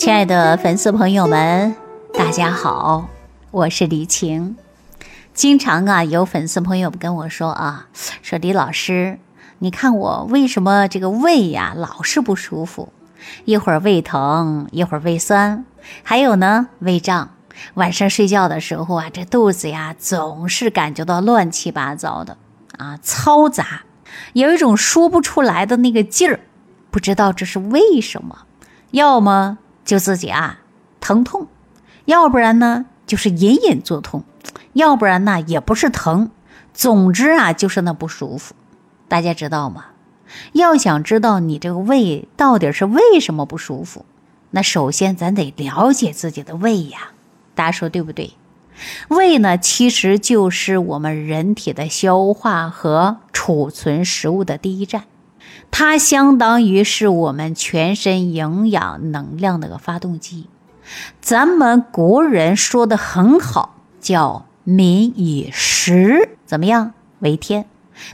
亲爱的粉丝朋友们，大家好，我是李晴。经常啊，有粉丝朋友跟我说啊，说李老师，你看我为什么这个胃呀老是不舒服，一会儿胃疼，一会儿胃酸，还有呢胃胀，晚上睡觉的时候啊，这肚子呀总是感觉到乱七八糟的啊，嘈杂，有一种说不出来的那个劲儿，不知道这是为什么，要么。就自己啊疼痛，要不然呢就是隐隐作痛，要不然呢也不是疼，总之啊就是那不舒服。大家知道吗？要想知道你这个胃到底是为什么不舒服，那首先咱得了解自己的胃呀。大家说对不对？胃呢其实就是我们人体的消化和储存食物的第一站。它相当于是我们全身营养能量的个发动机。咱们国人说的很好，叫“民以食怎么样为天”。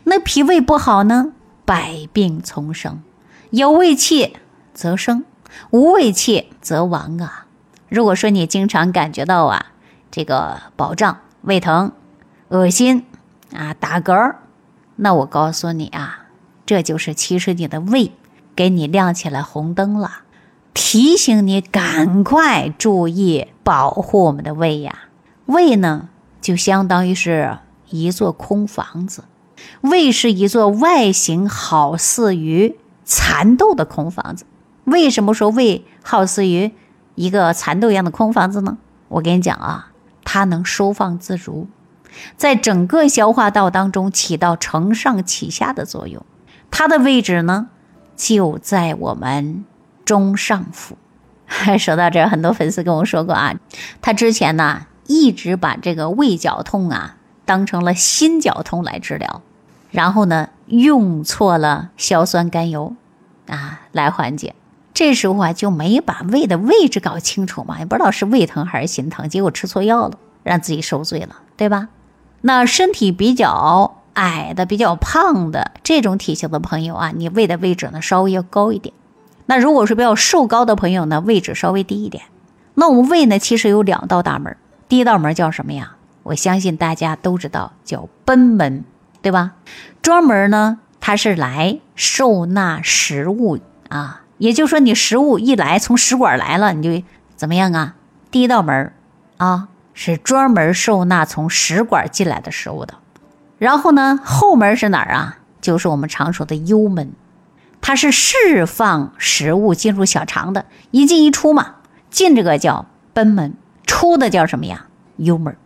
那脾胃不好呢，百病丛生。有胃气则生，无胃气则亡啊。如果说你经常感觉到啊，这个饱胀、胃疼、恶心啊、打嗝那我告诉你啊。这就是其实你的胃给你亮起来红灯了，提醒你赶快注意保护我们的胃呀。胃呢，就相当于是一座空房子，胃是一座外形好似于蚕豆的空房子。为什么说胃好似于一个蚕豆一样的空房子呢？我跟你讲啊，它能收放自如，在整个消化道当中起到承上启下的作用。它的位置呢，就在我们中上腹。说到这儿，很多粉丝跟我说过啊，他之前呢一直把这个胃绞痛啊当成了心绞痛来治疗，然后呢用错了硝酸甘油啊来缓解。这时候啊就没把胃的位置搞清楚嘛，也不知道是胃疼还是心疼，结果吃错药了，让自己受罪了，对吧？那身体比较。矮的比较胖的这种体型的朋友啊，你胃的位置呢稍微要高一点。那如果是比较瘦高的朋友呢，位置稍微低一点。那我们胃呢，其实有两道大门，第一道门叫什么呀？我相信大家都知道，叫贲门，对吧？专门呢，它是来受纳食物啊，也就是说，你食物一来从食管来了，你就怎么样啊？第一道门啊，是专门受纳从食管进来的食物的。然后呢，后门是哪儿啊？就是我们常说的幽门，它是释放食物进入小肠的，一进一出嘛。进这个叫贲门，出的叫什么呀？幽门。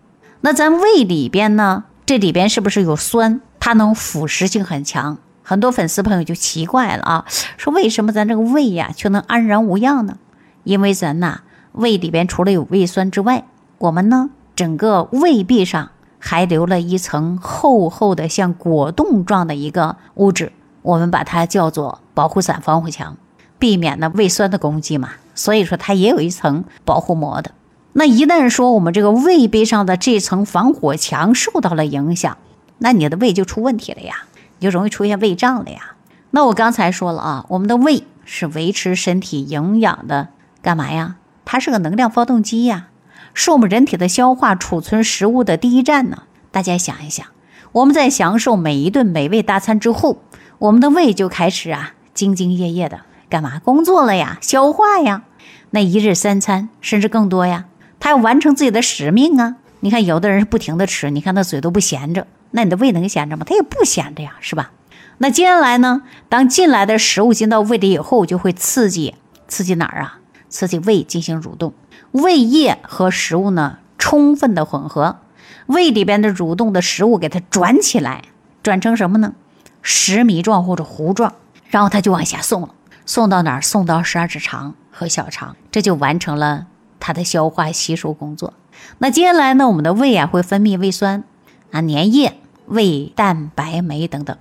那咱胃里边呢，这里边是不是有酸？它能腐蚀性很强。很多粉丝朋友就奇怪了啊，说为什么咱这个胃呀却能安然无恙呢？因为咱呐，胃里边除了有胃酸之外，我们呢整个胃壁上。还留了一层厚厚的像果冻状的一个物质，我们把它叫做保护伞防护墙，避免呢胃酸的攻击嘛。所以说它也有一层保护膜的。那一旦说我们这个胃壁上的这层防火墙受到了影响，那你的胃就出问题了呀，你就容易出现胃胀了呀。那我刚才说了啊，我们的胃是维持身体营养的，干嘛呀？它是个能量发动机呀。是我们人体的消化储存食物的第一站呢。大家想一想，我们在享受每一顿美味大餐之后，我们的胃就开始啊兢兢业业的干嘛工作了呀？消化呀。那一日三餐甚至更多呀，他要完成自己的使命啊。你看，有的人是不停的吃，你看他嘴都不闲着，那你的胃能闲着吗？他也不闲着呀，是吧？那接下来呢，当进来的食物进到胃里以后，就会刺激刺激哪儿啊？刺激胃进行蠕动。胃液和食物呢充分的混合，胃里边的蠕动的食物给它转起来，转成什么呢？石糜状或者糊状，然后它就往下送了，送到哪儿？送到十二指肠和小肠，这就完成了它的消化吸收工作。那接下来呢，我们的胃啊会分泌胃酸啊、粘液、胃蛋白酶等等，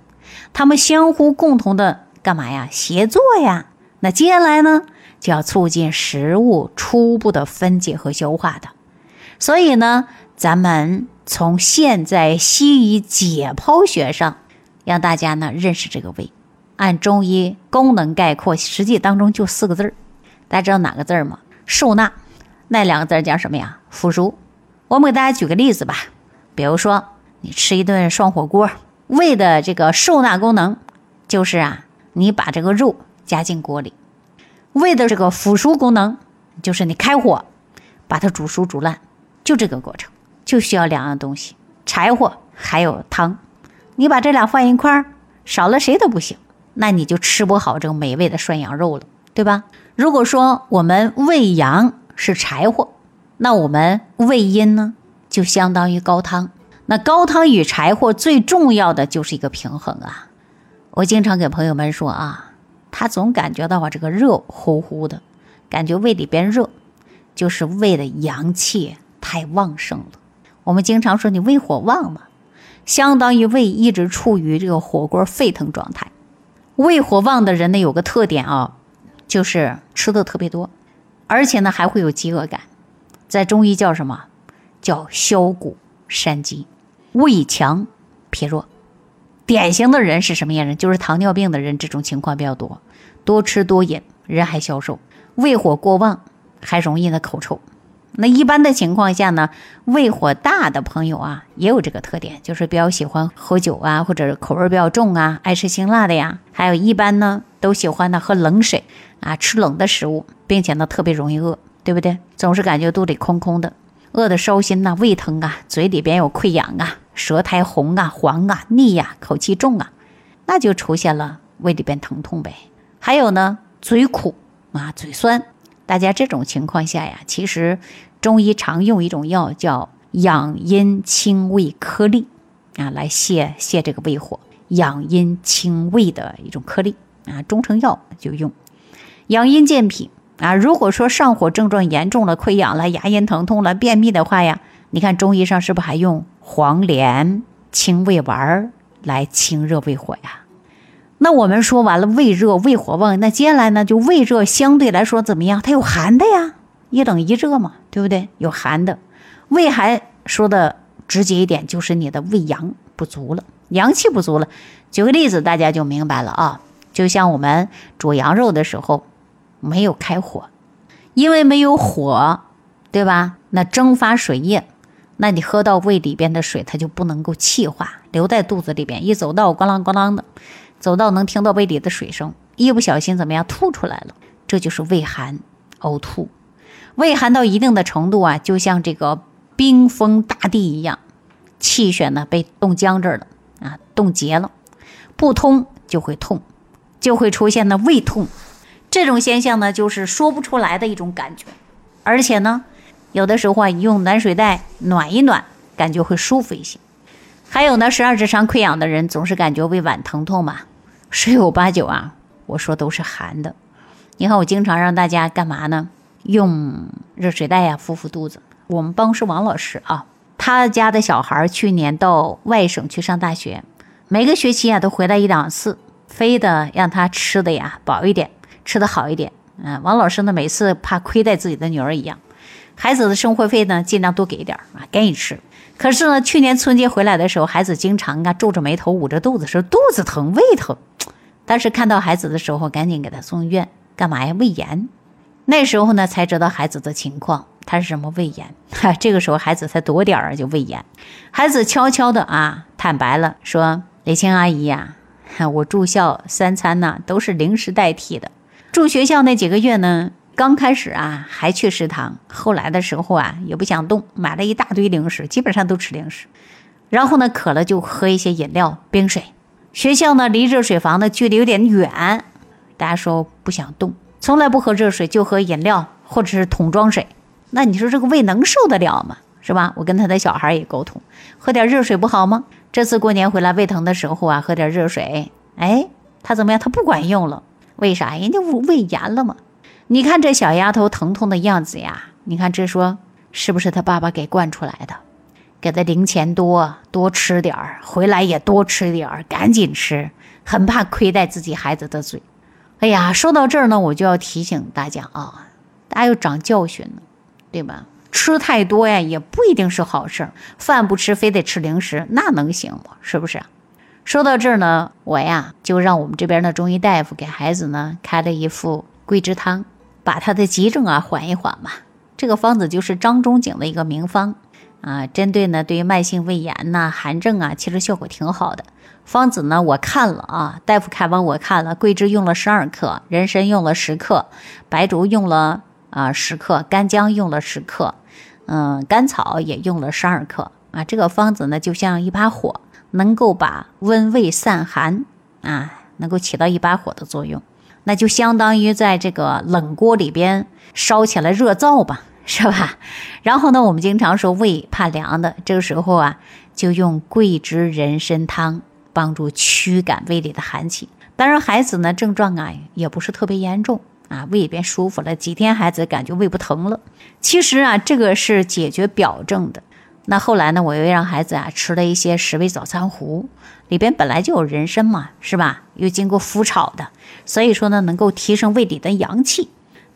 它们相互共同的干嘛呀？协作呀。那接下来呢？就要促进食物初步的分解和消化的，所以呢，咱们从现在西医解剖学上，让大家呢认识这个胃。按中医功能概括，实际当中就四个字儿，大家知道哪个字儿吗？受纳，那两个字儿叫什么呀？腐熟。我们给大家举个例子吧，比如说你吃一顿涮火锅，胃的这个受纳功能就是啊，你把这个肉加进锅里；胃的这个腐熟功能就是你开火把它煮熟煮烂，就这个过程，就需要两样东西：柴火还有汤。你把这俩放一块儿，少了谁都不行，那你就吃不好这个美味的涮羊肉了，对吧？如果说我们胃阳是柴火。那我们胃阴呢，就相当于高汤。那高汤与柴火最重要的就是一个平衡啊。我经常给朋友们说啊，他总感觉到啊这个热乎乎的，感觉胃里边热，就是胃的阳气太旺盛了。我们经常说你胃火旺嘛，相当于胃一直处于这个火锅沸腾状态。胃火旺的人呢，有个特点啊，就是吃的特别多，而且呢还会有饥饿感。在中医叫什么？叫消谷善饥，胃强脾弱。典型的人是什么样人？就是糖尿病的人，这种情况比较多。多吃多饮，人还消瘦；胃火过旺，还容易呢口臭。那一般的情况下呢，胃火大的朋友啊，也有这个特点，就是比较喜欢喝酒啊，或者口味比较重啊，爱吃辛辣的呀。还有一般呢，都喜欢呢喝冷水啊，吃冷的食物，并且呢特别容易饿。对不对？总是感觉肚里空空的，饿得烧心呐，胃疼啊，嘴里边有溃疡啊，舌苔红啊、黄啊、腻呀，口气重啊，那就出现了胃里边疼痛呗。还有呢，嘴苦啊，嘴酸，大家这种情况下呀，其实中医常用一种药叫养阴清胃颗粒啊，来泻泻这个胃火，养阴清胃的一种颗粒啊，中成药就用，养阴健脾。啊，如果说上火症状严重了，溃疡了，牙龈疼痛了，便秘的话呀，你看中医上是不是还用黄连清胃丸来清热胃火呀？那我们说完了胃热胃火旺，那接下来呢，就胃热相对来说怎么样？它有寒的呀，一冷一热嘛，对不对？有寒的，胃寒说的直接一点，就是你的胃阳不足了，阳气不足了。举个例子，大家就明白了啊，就像我们煮羊肉的时候。没有开火，因为没有火，对吧？那蒸发水液，那你喝到胃里边的水，它就不能够气化，留在肚子里边，一走道咣啷咣啷的，走到能听到胃里的水声，一不小心怎么样吐出来了？这就是胃寒呕吐。胃寒到一定的程度啊，就像这个冰封大地一样，气血呢被冻僵这儿了啊，冻结了，不通就会痛，就会出现呢胃痛。这种现象呢，就是说不出来的一种感觉，而且呢，有的时候啊，你用暖水袋暖一暖，感觉会舒服一些。还有呢，十二指肠溃疡的人总是感觉胃脘疼痛嘛，十有八九啊，我说都是寒的。你看，我经常让大家干嘛呢？用热水袋呀敷敷肚子。我们办公室王老师啊，他家的小孩去年到外省去上大学，每个学期啊都回来一两次，非得让他吃的呀饱一点。吃的好一点，嗯，王老师呢，每次怕亏待自己的女儿一样，孩子的生活费呢，尽量多给一点儿啊，给你吃。可是呢，去年春节回来的时候，孩子经常啊皱着眉头，捂着肚子说肚子疼、胃疼。当时看到孩子的时候，赶紧给他送医院，干嘛呀？胃炎。那时候呢，才知道孩子的情况，他是什么胃炎。哈，这个时候孩子才多点儿就胃炎。孩子悄悄的啊坦白了，说李青阿姨呀，我住校三餐呢都是零食代替的。住学校那几个月呢，刚开始啊还去食堂，后来的时候啊也不想动，买了一大堆零食，基本上都吃零食。然后呢渴了就喝一些饮料、冰水。学校呢离热水房的距离有点远，大家说不想动，从来不喝热水，就喝饮料或者是桶装水。那你说这个胃能受得了吗？是吧？我跟他的小孩也沟通，喝点热水不好吗？这次过年回来胃疼的时候啊，喝点热水，哎，他怎么样？他不管用了。为啥？人家胃炎了嘛？你看这小丫头疼痛的样子呀！你看这说是不是他爸爸给惯出来的？给他零钱多，多吃点儿，回来也多吃点儿，赶紧吃，很怕亏待自己孩子的嘴。哎呀，说到这儿呢，我就要提醒大家啊，大家要长教训了，对吧？吃太多呀，也不一定是好事儿。饭不吃，非得吃零食，那能行吗？是不是？说到这儿呢，我呀就让我们这边的中医大夫给孩子呢开了一副桂枝汤，把他的急症啊缓一缓嘛。这个方子就是张仲景的一个名方啊，针对呢对于慢性胃炎呐、寒症啊，其实效果挺好的。方子呢我看了啊，大夫开完我看了，桂枝用了十二克，人参用了十克，白术用了啊十克，干姜用了十克，嗯，甘草也用了十二克啊。这个方子呢就像一把火，能够把温胃散寒啊，能够起到一把火的作用。那就相当于在这个冷锅里边烧起来热灶吧，是吧？然后呢，我们经常说胃怕凉的，这个时候啊，就用桂枝人参汤帮助驱赶胃里的寒气。当然，孩子呢症状啊也不是特别严重啊，胃里边舒服了几天，孩子感觉胃不疼了。其实啊，这个是解决表症的。那后来呢，我又让孩子啊吃了一些十味早餐糊，里边本来就有人参嘛，是吧？又经过麸炒的，所以说呢，能够提升胃里的阳气。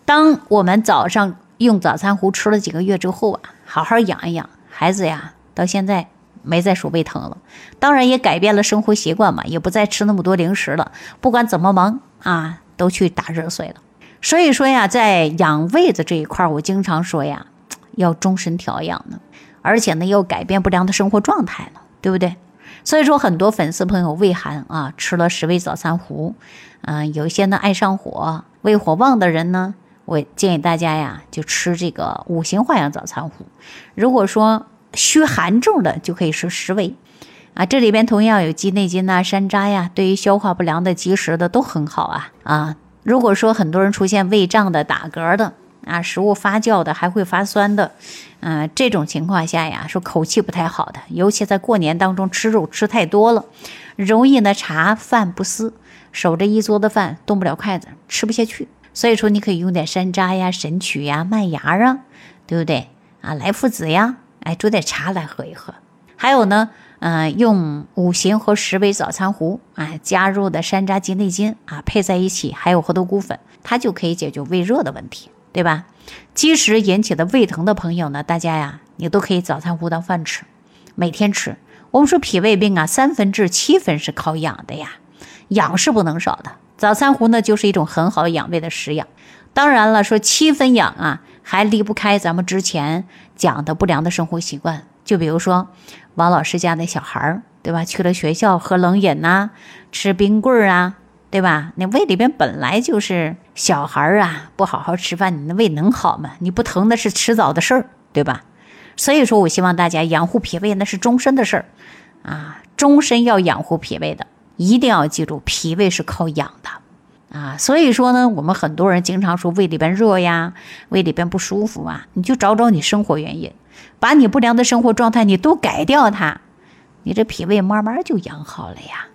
当我们早上用早餐糊吃了几个月之后啊，好好养一养孩子呀，到现在没再说胃疼了。当然也改变了生活习惯嘛，也不再吃那么多零食了。不管怎么忙啊，都去打热水了。所以说呀，在养胃的这一块，我经常说呀，要终身调养呢。而且呢，又改变不良的生活状态了，对不对？所以说，很多粉丝朋友胃寒啊，吃了十味早餐糊，嗯，有一些呢爱上火、胃火旺的人呢，我建议大家呀，就吃这个五行化养早餐糊。如果说虚寒重的，就可以吃十味，啊，这里边同样有鸡内金呐、山楂呀，对于消化不良的、积食的都很好啊啊。如果说很多人出现胃胀的、打嗝的。啊，食物发酵的还会发酸的，嗯，这种情况下呀，说口气不太好的，尤其在过年当中吃肉吃太多了，容易呢茶饭不思，守着一桌的饭动不了筷子，吃不下去。所以说你可以用点山楂呀、神曲呀、麦芽啊，对不对？啊，来附子呀，哎，煮点茶来喝一喝。还有呢，嗯，用五行和十味早餐糊啊，加入的山楂、鸡内金啊，配在一起，还有猴头菇粉，它就可以解决胃热的问题。对吧？积食引起的胃疼的朋友呢，大家呀，你都可以早餐糊当饭吃，每天吃。我们说脾胃病啊，三分治七分是靠养的呀，养是不能少的。早餐糊呢，就是一种很好养胃的食养。当然了，说七分养啊，还离不开咱们之前讲的不良的生活习惯。就比如说王老师家的小孩儿，对吧？去了学校喝冷饮呐，吃冰棍儿啊。对吧？那胃里边本来就是小孩儿啊，不好好吃饭，你那胃能好吗？你不疼那是迟早的事儿，对吧？所以说我希望大家养护脾胃那是终身的事儿啊，终身要养护脾胃的，一定要记住，脾胃是靠养的啊。所以说呢，我们很多人经常说胃里边热呀，胃里边不舒服啊，你就找找你生活原因，把你不良的生活状态你都改掉它，你这脾胃慢慢就养好了呀。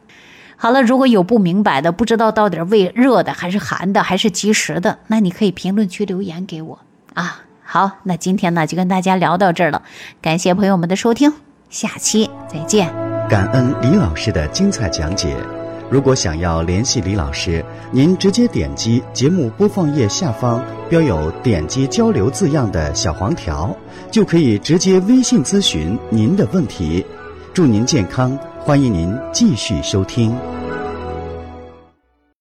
好了，如果有不明白的，不知道到底胃热的还是寒的还是积食的，那你可以评论区留言给我啊。好，那今天呢就跟大家聊到这儿了，感谢朋友们的收听，下期再见。感恩李老师的精彩讲解。如果想要联系李老师，您直接点击节目播放页下方标有“点击交流”字样的小黄条，就可以直接微信咨询您的问题。祝您健康。欢迎您继续收听。